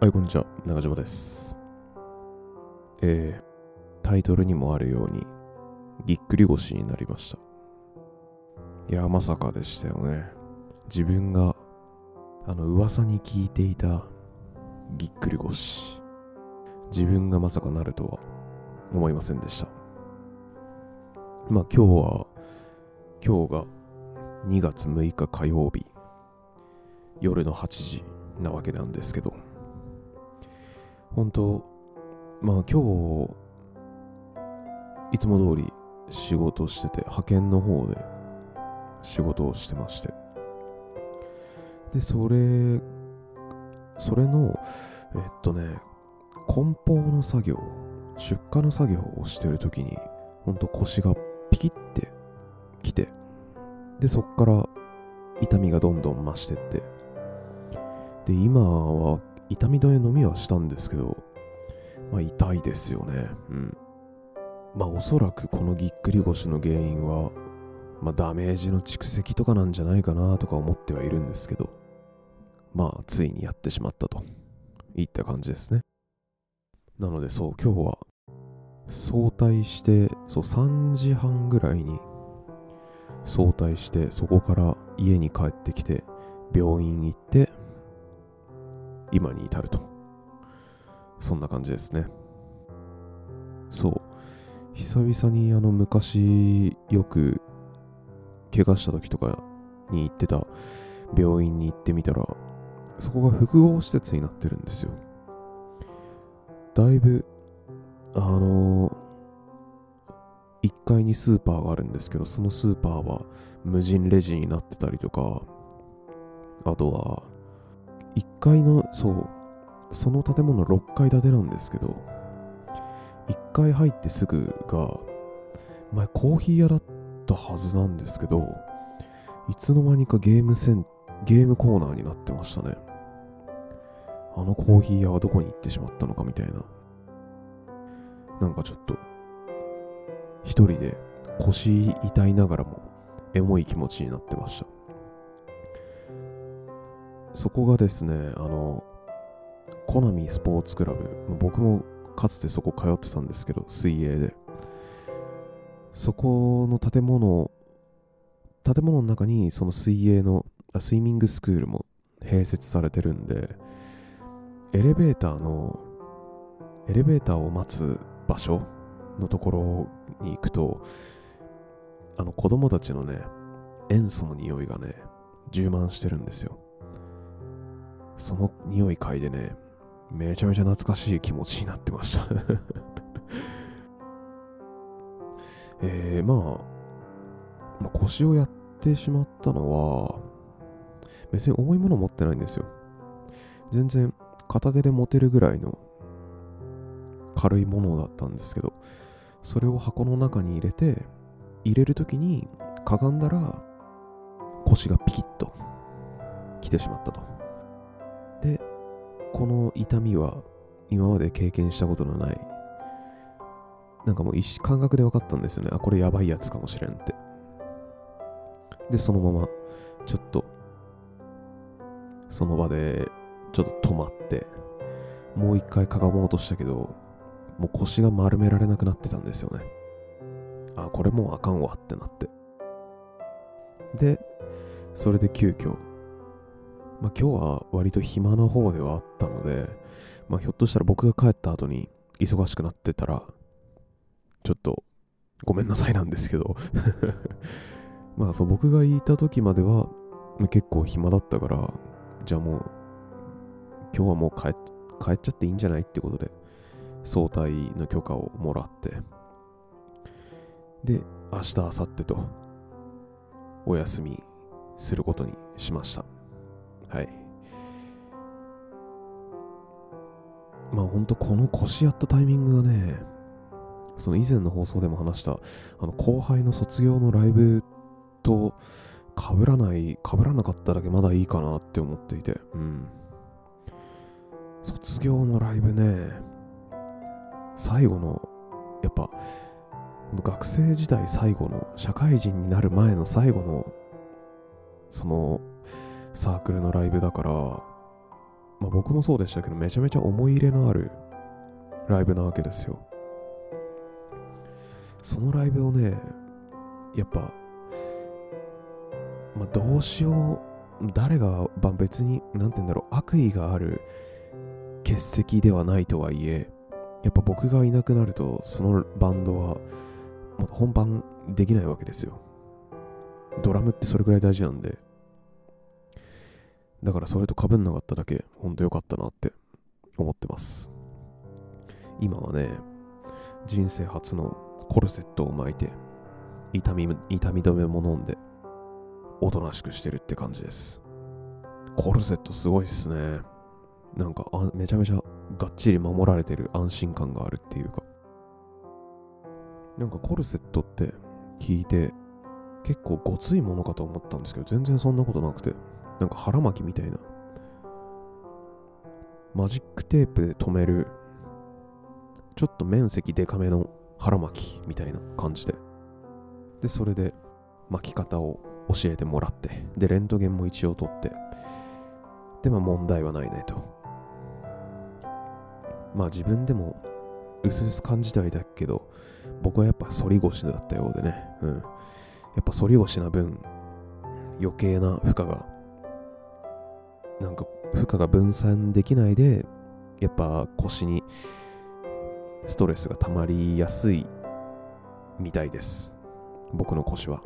はい、こんにちは。中島です。えー、タイトルにもあるように、ぎっくり腰になりました。いや、まさかでしたよね。自分が、あの、噂に聞いていた、ぎっくり腰。自分がまさかなるとは思いませんでした。まあ、今日は、今日が2月6日火曜日、夜の8時なわけなんですけど、本当まあ今日、いつも通り仕事してて、派遣の方で仕事をしてまして。で、それ、それの、えっとね、梱包の作業、出荷の作業をしてるときに、ほんと腰がピキってきて、で、そっから痛みがどんどん増してって、で、今は痛み止め飲みはしたんですけど、まあ痛いですよね。うん。まあおそらくこのぎっくり腰の原因は、まあダメージの蓄積とかなんじゃないかなとか思ってはいるんですけど、まあついにやってしまったといった感じですね。なのでそう、今日は早退して、そう3時半ぐらいに早退して、そこから家に帰ってきて、病院行って、今に至ると。そんな感じですね。そう。久々にあの昔よく怪我した時とかに行ってた病院に行ってみたら、そこが複合施設になってるんですよ。だいぶ、あのー、1階にスーパーがあるんですけど、そのスーパーは無人レジになってたりとか、あとは、1階の、そう、その建物6階建てなんですけど、1階入ってすぐが、前コーヒー屋だったはずなんですけど、いつの間にかゲームセン、ゲームコーナーになってましたね。あのコーヒー屋はどこに行ってしまったのかみたいな。なんかちょっと、一人で腰痛いながらもエモい気持ちになってました。そこがですね、あの、コナミスポーツクラブ、僕もかつてそこ通ってたんですけど、水泳で。そこの建物、建物の中にその水泳の、あスイミングスクールも併設されてるんで、エレベーターの、エレベーターを待つ場所のところに行くと、あの子供たちのね、塩素の匂いがね、充満してるんですよ。その匂い嗅いでね、めちゃめちゃ懐かしい気持ちになってました えー、まあ、まあ、腰をやってしまったのは、別に重いもの持ってないんですよ。全然片手で持てるぐらいの軽いものだったんですけど、それを箱の中に入れて、入れるときにかがんだら腰がピキッと来てしまったと。この痛みは今まで経験したことのない、なんかもう感覚で分かったんですよね。あ、これやばいやつかもしれんって。で、そのまま、ちょっと、その場で、ちょっと止まって、もう一回かがもうとしたけど、もう腰が丸められなくなってたんですよね。あ、これもうあかんわってなって。で、それで急遽、まあ、今日は割と暇な方ではあったので、まあ、ひょっとしたら僕が帰った後に忙しくなってたら、ちょっとごめんなさいなんですけど まあそう僕がいた時までは結構暇だったから、じゃあもう今日はもう帰帰っちゃっていいんじゃないってことで、早退の許可をもらって、で、明日、明後日とお休みすることにしました。はい。まあ本当この腰やったタイミングがね、その以前の放送でも話した、あの後輩の卒業のライブと被らない、被らなかっただけまだいいかなって思っていて、うん。卒業のライブね、最後の、やっぱ、学生時代最後の、社会人になる前の最後の、その、サークルのライブだから、まあ僕もそうでしたけど、めちゃめちゃ思い入れのあるライブなわけですよ。そのライブをね、やっぱ、まあどうしよう、誰が、まあ、別に、なんて言うんだろう、悪意がある欠席ではないとはいえ、やっぱ僕がいなくなると、そのバンドは、本番できないわけですよ。ドラムってそれぐらい大事なんで。だからそれと被んなかっただけ、ほんと良かったなって思ってます。今はね、人生初のコルセットを巻いて、痛み、痛み止めも飲んで、おとなしくしてるって感じです。コルセットすごいっすね。なんかあ、めちゃめちゃがっちり守られてる安心感があるっていうか。なんかコルセットって聞いて、結構ごついものかと思ったんですけど、全然そんなことなくて、なんか腹巻きみたいな。マジックテープで留める、ちょっと面積デカめの腹巻きみたいな感じで。で、それで巻き方を教えてもらって、で、レントゲンも一応取って、で、まあ問題はないねと。まあ自分でも薄々感じたいだけど、僕はやっぱ反り腰だったようでね、うん。やっぱ反り腰な分、余計な負荷が、なんか負荷が分散できないで、やっぱ腰にストレスが溜まりやすいみたいです。僕の腰は。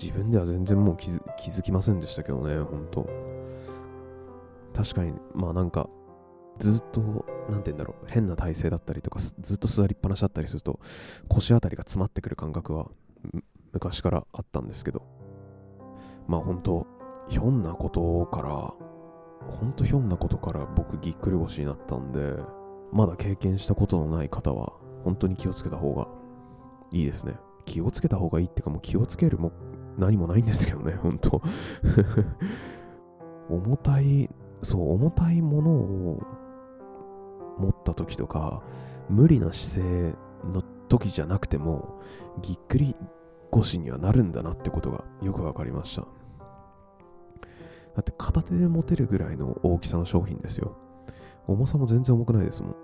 自分では全然もう気づ気づきませんでしたけどね、ほんと。確かに、まあなんか、ずっと、なんて言うんだろう、変な体勢だったりとか、ずっと座りっぱなしだったりすると、腰あたりが詰まってくる感覚は、昔からあったんですけど、まあ本当ひょんなことから、ほんとひょんなことから僕ぎっくり腰になったんで、まだ経験したことのない方は、本当に気をつけた方がいいですね。気をつけた方がいいってか、もう気をつけるも何もないんですけどね、ほんと。重たい、そう、重たいものを持った時とか、無理な姿勢の時じゃなくても、ぎっくり腰にはなるんだなってことがよくわかりました。だって片手で持てるぐらいの大きさの商品ですよ。重さも全然重くないですもん。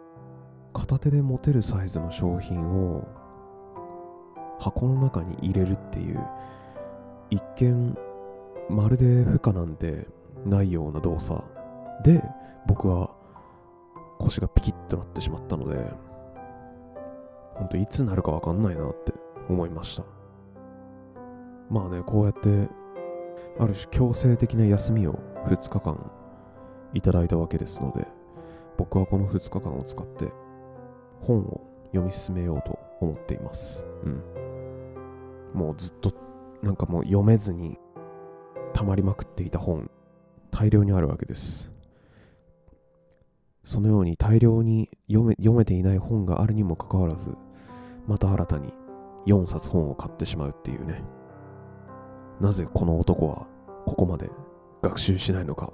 片手で持てるサイズの商品を箱の中に入れるっていう一見まるで負荷なんてないような動作で僕は腰がピキッとなってしまったので本当いつなるかわかんないなって思いましたまあねこうやってある種強制的な休みを2日間いただいたわけですので僕はこの2日間を使って本を読み進めようと思っています。うん。もうずっとなんかもう読めずに溜まりまくっていた本大量にあるわけです。そのように大量に読め読めていない本があるにもかかわらずまた新たに4冊本を買ってしまうっていうね。なぜこの男はここまで学習しないのか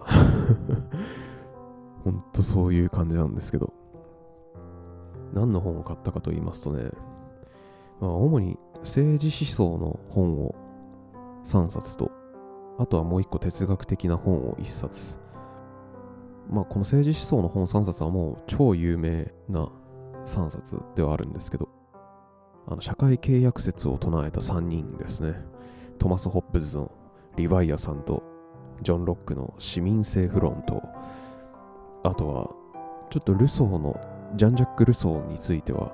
ほんとそういう感じなんですけど何の本を買ったかと言いますとね、まあ、主に政治思想の本を3冊と、あとはもう1個哲学的な本を1冊。まあ、この政治思想の本3冊はもう超有名な3冊ではあるんですけど、あの社会契約説を唱えた3人ですね。トマス・ホップズのリヴァイアさんと、ジョン・ロックの市民政府論と、あとは、ちょっとルソーの、ジャン・ジャック・ルソーについては、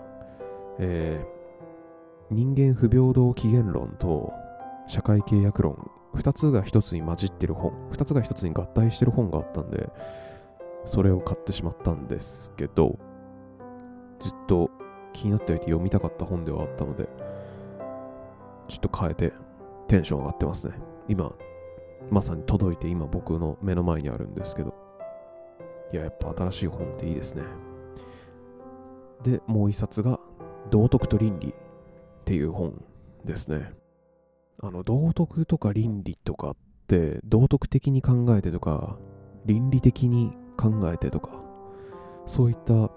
えー、人間不平等起源論と社会契約論、2つが1つに混じってる本、2つが1つに合体してる本があったんで、それを買ってしまったんですけど、ずっと気になっておいて読みたかった本ではあったので、ちょっと変えてテンション上がってますね。今、まさに届いて今僕の目の前にあるんですけど。いや、やっぱ新しい本っていいですね。で、もう一冊が、道徳と倫理っていう本ですね。あの、道徳とか倫理とかって、道徳的に考えてとか、倫理的に考えてとか、そういった言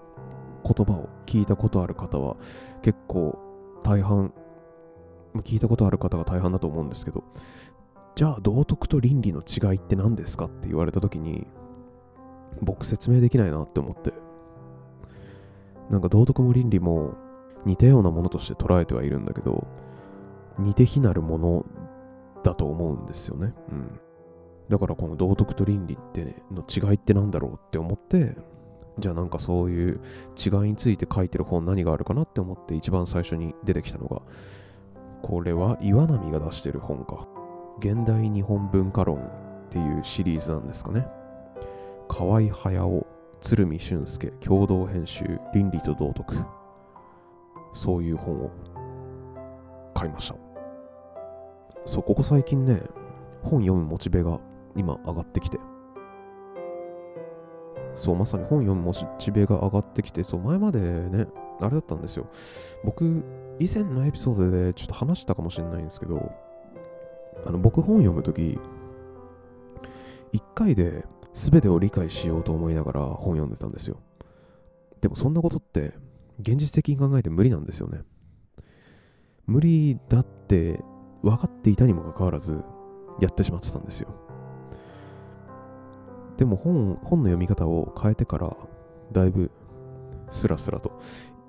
葉を聞いたことある方は結構大半聞いたことある方が大半だと思うんですけど、じゃあ道徳と倫理の違いって何ですかって言われた時に僕説明できないなって思ってなんか道徳も倫理も似たようなものとして捉えてはいるんだけど似て非なるものだと思うんですよね。うん。だからこの道徳と倫理って、の違いって何だろうって思ってじゃあなんかそういう違いについて書いてる本何があるかなって思って一番最初に出てきたのがこれは岩波が出してる本か。現代日本文化論っていうシリーズなんですかね。河合駿鶴見俊介共同編集倫理と道徳。そういう本を買いました。そうここ最近ね本読むモチベが今上がってきて。そうまさに本読むモチベが上がってきてそう前までねあれだったんですよ僕以前のエピソードでちょっと話したかもしれないんですけどあの僕本読むとき1回で全てを理解しようと思いながら本読んでたんですよ。でもそんなことって現実的に考えて無理なんですよね。無理だって分かっていたにもかかわらずやってしまってたんですよ。でも本本の読み方を変えてからだいぶスラスラと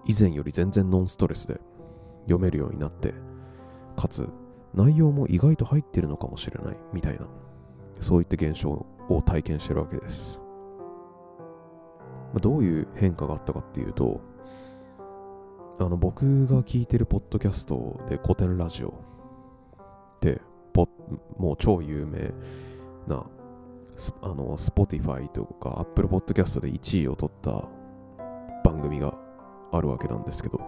以前より全然ノンストレスで読めるようになってかつ内容も意外と入ってるのかもしれないみたいなそういった現象を体験してるわけです。まあ、どういう変化があったかっていうと、あの僕が聞いてるポッドキャストで古典ラジオでもう超有名なあの Spotify とか Apple Podcast で1位を取った番組があるわけなんですけど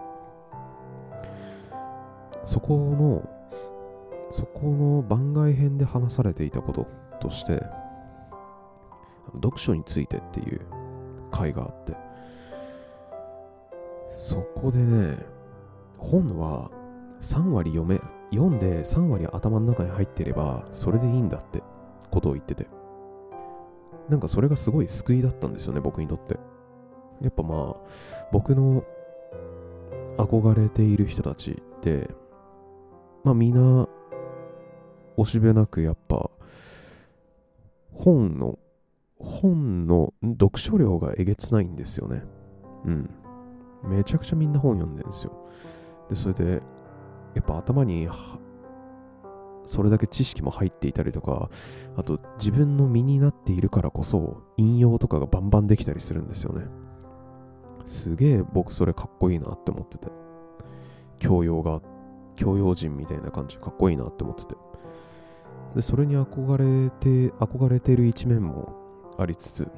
そこのそこの番外編で話されていたこととして読書についてっていう回があって、そこでね、本は3割読め、読んで3割頭の中に入ってれば、それでいいんだってことを言ってて。なんかそれがすごい救いだったんですよね、僕にとって。やっぱまあ、僕の憧れている人たちって、まあみんな、おしべなくやっぱ、本の本の読書量がえげつないんですよね。うん。めちゃくちゃみんな本読んでるんですよ。で、それで、やっぱ頭にそれだけ知識も入っていたりとか、あと自分の身になっているからこそ、引用とかがバンバンできたりするんですよね。すげえ僕それかっこいいなって思ってて。教養が、教養人みたいな感じかっこいいなって思ってて。で、それに憧れて、憧れてる一面もありつつ、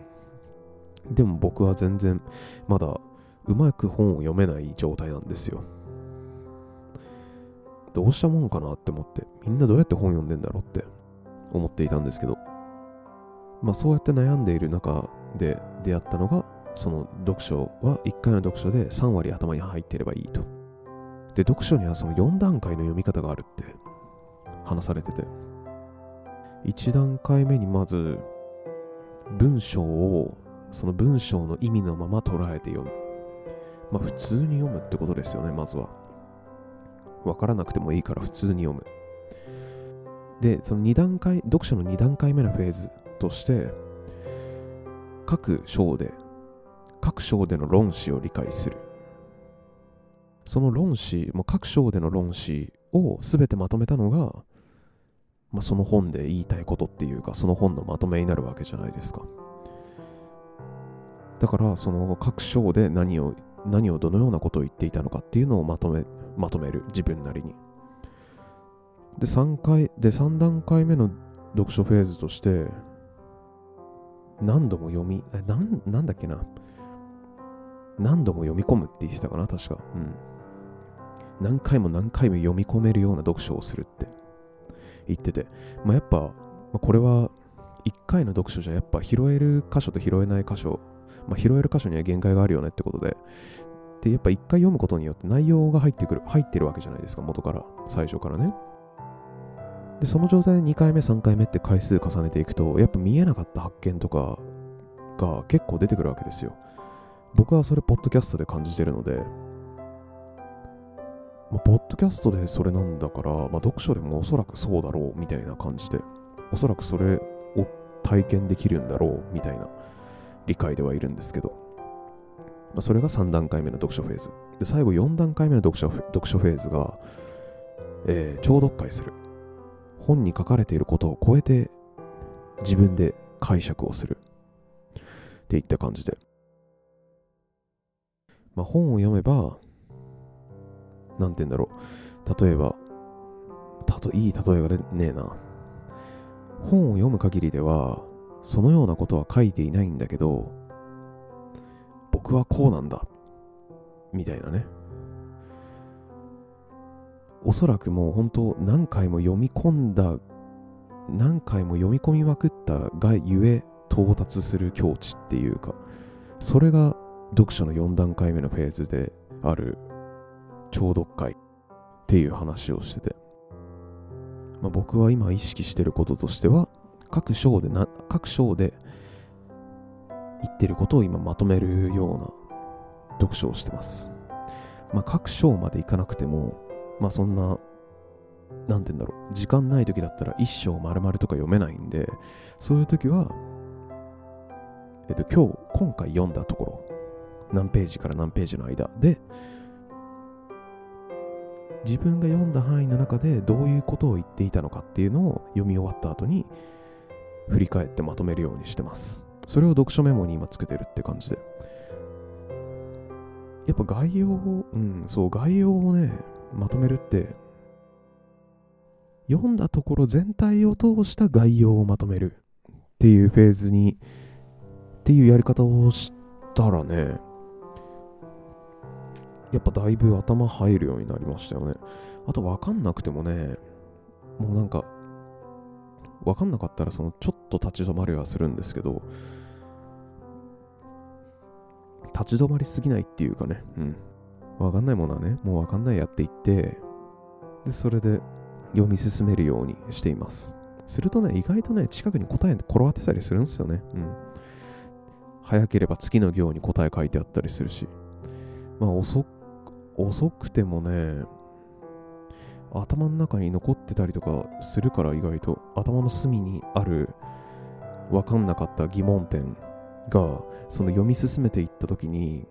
でも僕は全然まだうまく本を読めない状態なんですよ。どうしたもんかなって思って、みんなどうやって本読んでんだろうって思っていたんですけど、まあそうやって悩んでいる中で出会ったのが、その読書は1回の読書で3割頭に入っていればいいと。で、読書にはその4段階の読み方があるって話されてて、1段階目にまず文章をその文章の意味のまま捉えて読む。まあ普通に読むってことですよね、まずは。わからなくてもいいから普通に読む。で、その2段階、読書の2段階目のフェーズとして、各章で、各章での論旨を理解する。その論旨、も各章での論旨を全てまとめたのが、まあ、その本で言いたいことっていうか、その本のまとめになるわけじゃないですか。だから、その各章で何を、何をどのようなことを言っていたのかっていうのをまとめ、まとめる、自分なりに。で、3回、で、3段階目の読書フェーズとして、何度も読み、え、なん、なんだっけな。何度も読み込むって言ってたかな、確か。うん。何回も何回も読み込めるような読書をするって。言ってて、まあ、やっぱ、まあ、これは1回の読書じゃやっぱ拾える箇所と拾えない箇所、まあ、拾える箇所には限界があるよねってことで、で、やっぱ1回読むことによって内容が入ってくる、入ってるわけじゃないですか、元から、最初からね。で、その状態で2回目、3回目って回数重ねていくと、やっぱ見えなかった発見とかが結構出てくるわけですよ。僕はそれ、ポッドキャストで感じてるので、まあ、ポッドキャストでそれなんだから、まあ、読書でもおそらくそうだろうみたいな感じで、おそらくそれを体験できるんだろうみたいな理解ではいるんですけど、まあ、それが3段階目の読書フェーズ。で、最後4段階目の読書読書フェーズが、えー、聴読会する。本に書かれていることを超えて自分で解釈をする。っていった感じで。まあ、本を読めば、なんて言うんだろう。例えば、たといい例えがねえな。本を読む限りでは、そのようなことは書いていないんだけど、僕はこうなんだ。みたいなね。おそらくもう本当何回も読み込んだ、何回も読み込みまくったがゆえ到達する境地っていうか、それが読書の4段階目のフェーズである聴読会っていう話をしてて、まあ、僕は今意識してることとしては各章でな各章で言ってることを今まとめるような読書をしてます。まあ、各章までいかなくても、まあそんな、なんて言うんだろう、時間ない時だったら一章丸々とか読めないんで、そういう時は、えっと、今日、今回読んだところ、何ページから何ページの間で、自分が読んだ範囲の中でどういうことを言っていたのかっていうのを読み終わった後に振り返ってまとめるようにしてます。それを読書メモに今つけてるって感じで。やっぱ概要を、うん、そう、概要をね、まとめるって、読んだところ全体を通した概要をまとめるっていうフェーズに、っていうやり方をしたらね、やっぱだいぶ頭入るようになりましたよね。あと分かんなくてもね、もうなんか、分かんなかったらそのちょっと立ち止まりはするんですけど、立ち止まりすぎないっていうかね、うん。分かんないものはね、もう分かんないやっていって、で、それで読み進めるようにしています。するとね、意外とね、近くに答え転がってたりするんですよね。うん。早ければ次の行に答え書いてあったりするし。まあ遅遅くてもね、頭の中に残ってたりとかするから意外と。頭の隅にある分かんなかった疑問点がその読み進めていった時に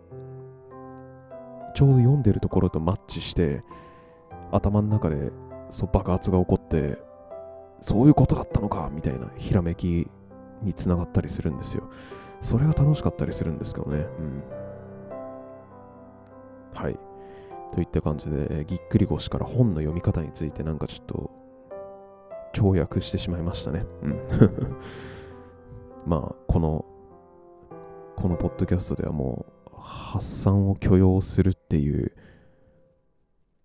ちょうど読んでるところとマッチして頭の中でそう爆発が起こってそういうことだったのかみたいなひらめきにつながったりするんですよ。それが楽しかったりするんですけどね。うん。はい。といった感じで、ぎっくり腰から本の読み方についてなんかちょっと、跳躍してしまいましたね。うん。まあ、この、このポッドキャストではもう、発散を許容するっていう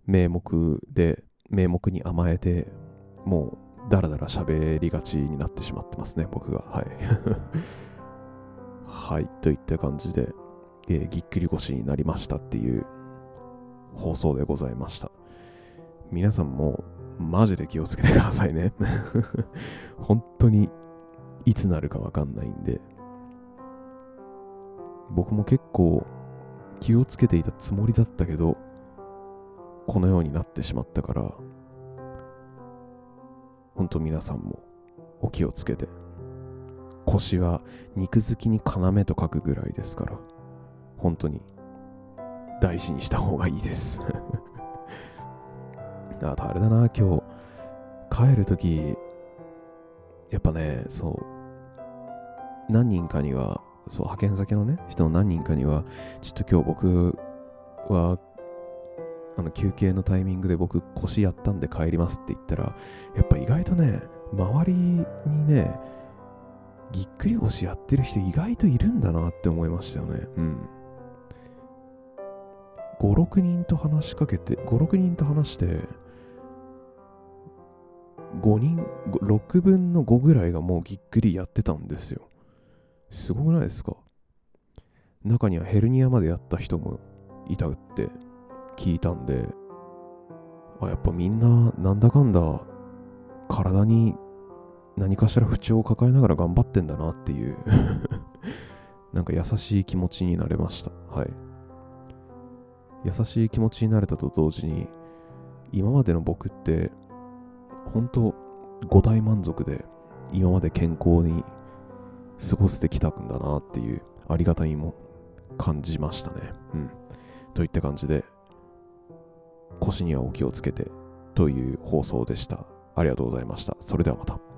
名目で、名目に甘えて、もう、だらだら喋りがちになってしまってますね、僕が。はい。はい、といった感じで、えー、ぎっくり腰になりましたっていう放送でございました。皆さんもマジで気をつけてくださいね。本当にいつなるかわかんないんで。僕も結構気をつけていたつもりだったけど、このようになってしまったから、本当皆さんもお気をつけて。腰は肉付きに要と書くぐらいですから、本当に大事にした方がいいです あとあれだな、今日、帰るとき、やっぱね、そう、何人かには、そう、派遣先のね、人の何人かには、ちょっと今日僕は、あの、休憩のタイミングで僕腰やったんで帰りますって言ったら、やっぱ意外とね、周りにね、ぎっくり腰やってる人意外といるんだなって思いましたよね。うん。5、6人と話しかけて、5、6人と話して、5人、6分の5ぐらいがもうぎっくりやってたんですよ。すごくないですか？中にはヘルニアまでやった人もいたって聞いたんで、あ、やっぱみんななんだかんだ体に何かしら不調を抱えながら頑張ってんだなっていう なんか優しい気持ちになれました。はい。優しい気持ちになれたと同時に、今までの僕って本当五大満足で今まで健康に過ごしてきたんだなっていうありがたみも感じましたね。うん。といった感じで腰にはお気をつけてという放送でした。ありがとうございました。それではまた。